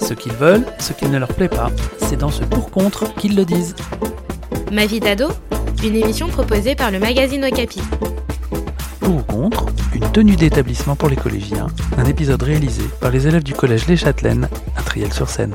Ce qu'ils veulent, ce qui ne leur plaît pas, c'est dans ce pour-contre qu'ils le disent. Ma vie d'ado Une émission proposée par le magazine Okapi. Pour ou contre, une tenue d'établissement pour les collégiens, un épisode réalisé par les élèves du collège Les Châtelaines à Triel-sur-Seine.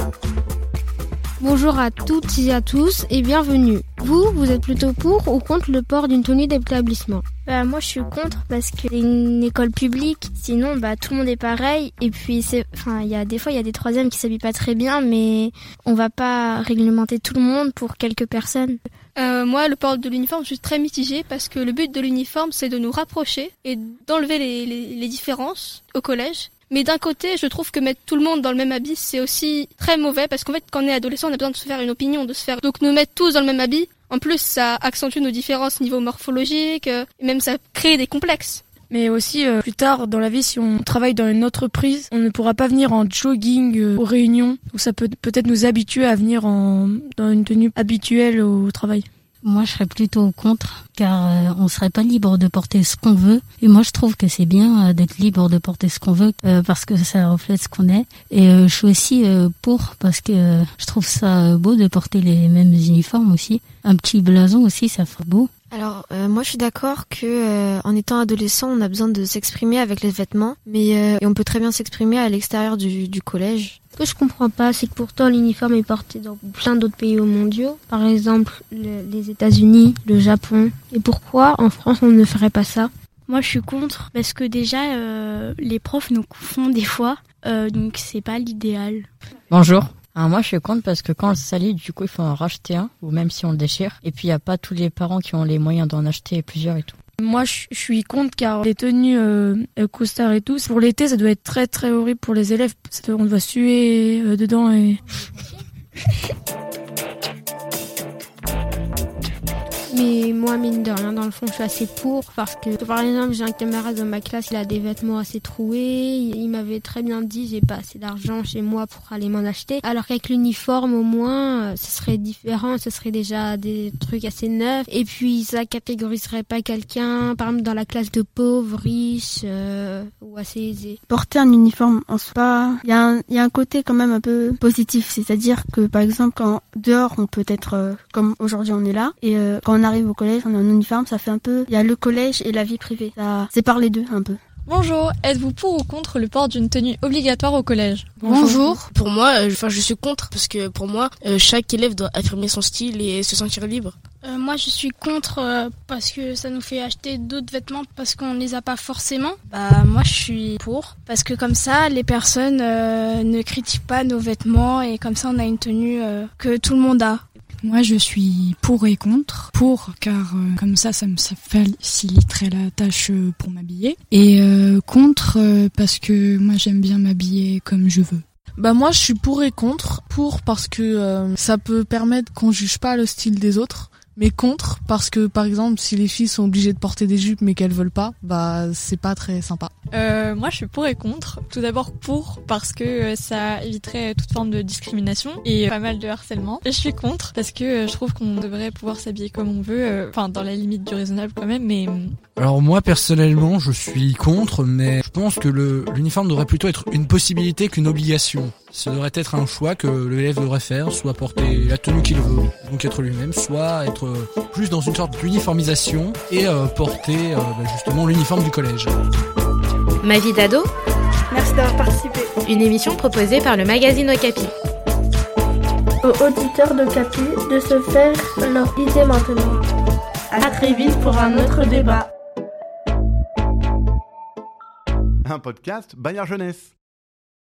Bonjour à toutes et à tous et bienvenue. Vous, vous êtes plutôt pour ou contre le port d'une tenue d'établissement? Bah moi je suis contre parce que c'est une école publique. Sinon bah tout le monde est pareil et puis c'est enfin il y a des fois il y a des troisièmes qui s'habillent pas très bien mais on va pas réglementer tout le monde pour quelques personnes. Euh, moi, le port de l'uniforme, je suis très mitigée parce que le but de l'uniforme, c'est de nous rapprocher et d'enlever les, les, les différences au collège. Mais d'un côté, je trouve que mettre tout le monde dans le même habit, c'est aussi très mauvais parce qu'en fait, quand on est adolescent, on a besoin de se faire une opinion, de se faire. Donc nous mettre tous dans le même habit, en plus, ça accentue nos différences niveau morphologique, euh, et même ça crée des complexes. Mais aussi, euh, plus tard dans la vie, si on travaille dans une entreprise, on ne pourra pas venir en jogging euh, aux réunions. Donc ça peut peut-être nous habituer à venir en, dans une tenue habituelle au travail. Moi, je serais plutôt contre, car euh, on serait pas libre de porter ce qu'on veut. Et moi, je trouve que c'est bien euh, d'être libre de porter ce qu'on veut, euh, parce que ça reflète ce qu'on est. Et euh, je suis aussi pour, parce que je trouve ça beau de porter les mêmes uniformes aussi. Un petit blason aussi, ça ferait beau. Alors euh, moi je suis d'accord que euh, en étant adolescent on a besoin de s'exprimer avec les vêtements mais euh, et on peut très bien s'exprimer à l'extérieur du, du collège. Ce que je comprends pas, c'est que pourtant l'uniforme est porté dans plein d'autres pays mondiaux, par exemple le- les États-Unis, le Japon. Et pourquoi en France on ne ferait pas ça? Moi je suis contre parce que déjà euh, les profs nous confondent des fois euh, donc c'est pas l'idéal. Bonjour. Moi je suis contre parce que quand on le salit, du coup il faut en racheter un, ou même si on le déchire. Et puis il n'y a pas tous les parents qui ont les moyens d'en acheter plusieurs et tout. Moi, je suis contre car les tenues euh, euh, et tout, pour l'été, ça doit être très très horrible pour les élèves. On doit suer euh, dedans et Mais moi, mine de rien, dans le fond, je suis assez pour parce que, par exemple, j'ai un camarade dans ma classe, il a des vêtements assez troués. Il, m'avait très bien dit, j'ai pas assez d'argent chez moi pour aller m'en acheter. Alors qu'avec l'uniforme, au moins, euh, ce serait différent, ce serait déjà des trucs assez neufs. Et puis, ça catégoriserait pas quelqu'un, par exemple, dans la classe de pauvres, riches euh, ou assez aisés. Porter un uniforme en soi, il y, a y a un côté quand même un peu positif. C'est-à-dire que par exemple quand dehors on peut être euh, comme aujourd'hui on est là et quand on arrive au collège on est en uniforme, ça fait un peu... Il y a le collège et la vie privée. Ça sépare les deux un peu. Bonjour, êtes-vous pour ou contre le port d'une tenue obligatoire au collège? Bonjour. Pour moi, euh, enfin, je suis contre parce que pour moi, euh, chaque élève doit affirmer son style et se sentir libre. Euh, moi je suis contre euh, parce que ça nous fait acheter d'autres vêtements parce qu'on les a pas forcément. Bah moi je suis pour parce que comme ça les personnes euh, ne critiquent pas nos vêtements et comme ça on a une tenue euh, que tout le monde a. Moi, je suis pour et contre. Pour, car euh, comme ça, ça me faciliterait la tâche euh, pour m'habiller. Et euh, contre, parce que moi, j'aime bien m'habiller comme je veux. Bah moi je suis pour et contre. Pour parce que ça peut permettre qu'on juge pas le style des autres. Mais contre parce que par exemple si les filles sont obligées de porter des jupes mais qu'elles veulent pas, bah c'est pas très sympa. Euh, moi, je suis pour et contre. Tout d'abord pour parce que euh, ça éviterait toute forme de discrimination et pas mal de harcèlement. Et je suis contre parce que euh, je trouve qu'on devrait pouvoir s'habiller comme on veut, euh, enfin dans la limite du raisonnable quand même. Mais euh, Alors moi personnellement je suis contre mais je pense que l'uniforme devrait plutôt être une possibilité qu'une obligation. Ce devrait être un choix que l'élève devrait faire, soit porter la tenue qu'il veut, donc être lui-même, soit être euh, plus dans une sorte d'uniformisation et euh, porter euh, bah, justement l'uniforme du collège. Ma vie d'ado Merci d'avoir participé. Une émission proposée par le magazine Okapi. Aux auditeurs de Capi de se faire leur idée maintenant. À très vite pour un autre débat. Un podcast Bayard Jeunesse.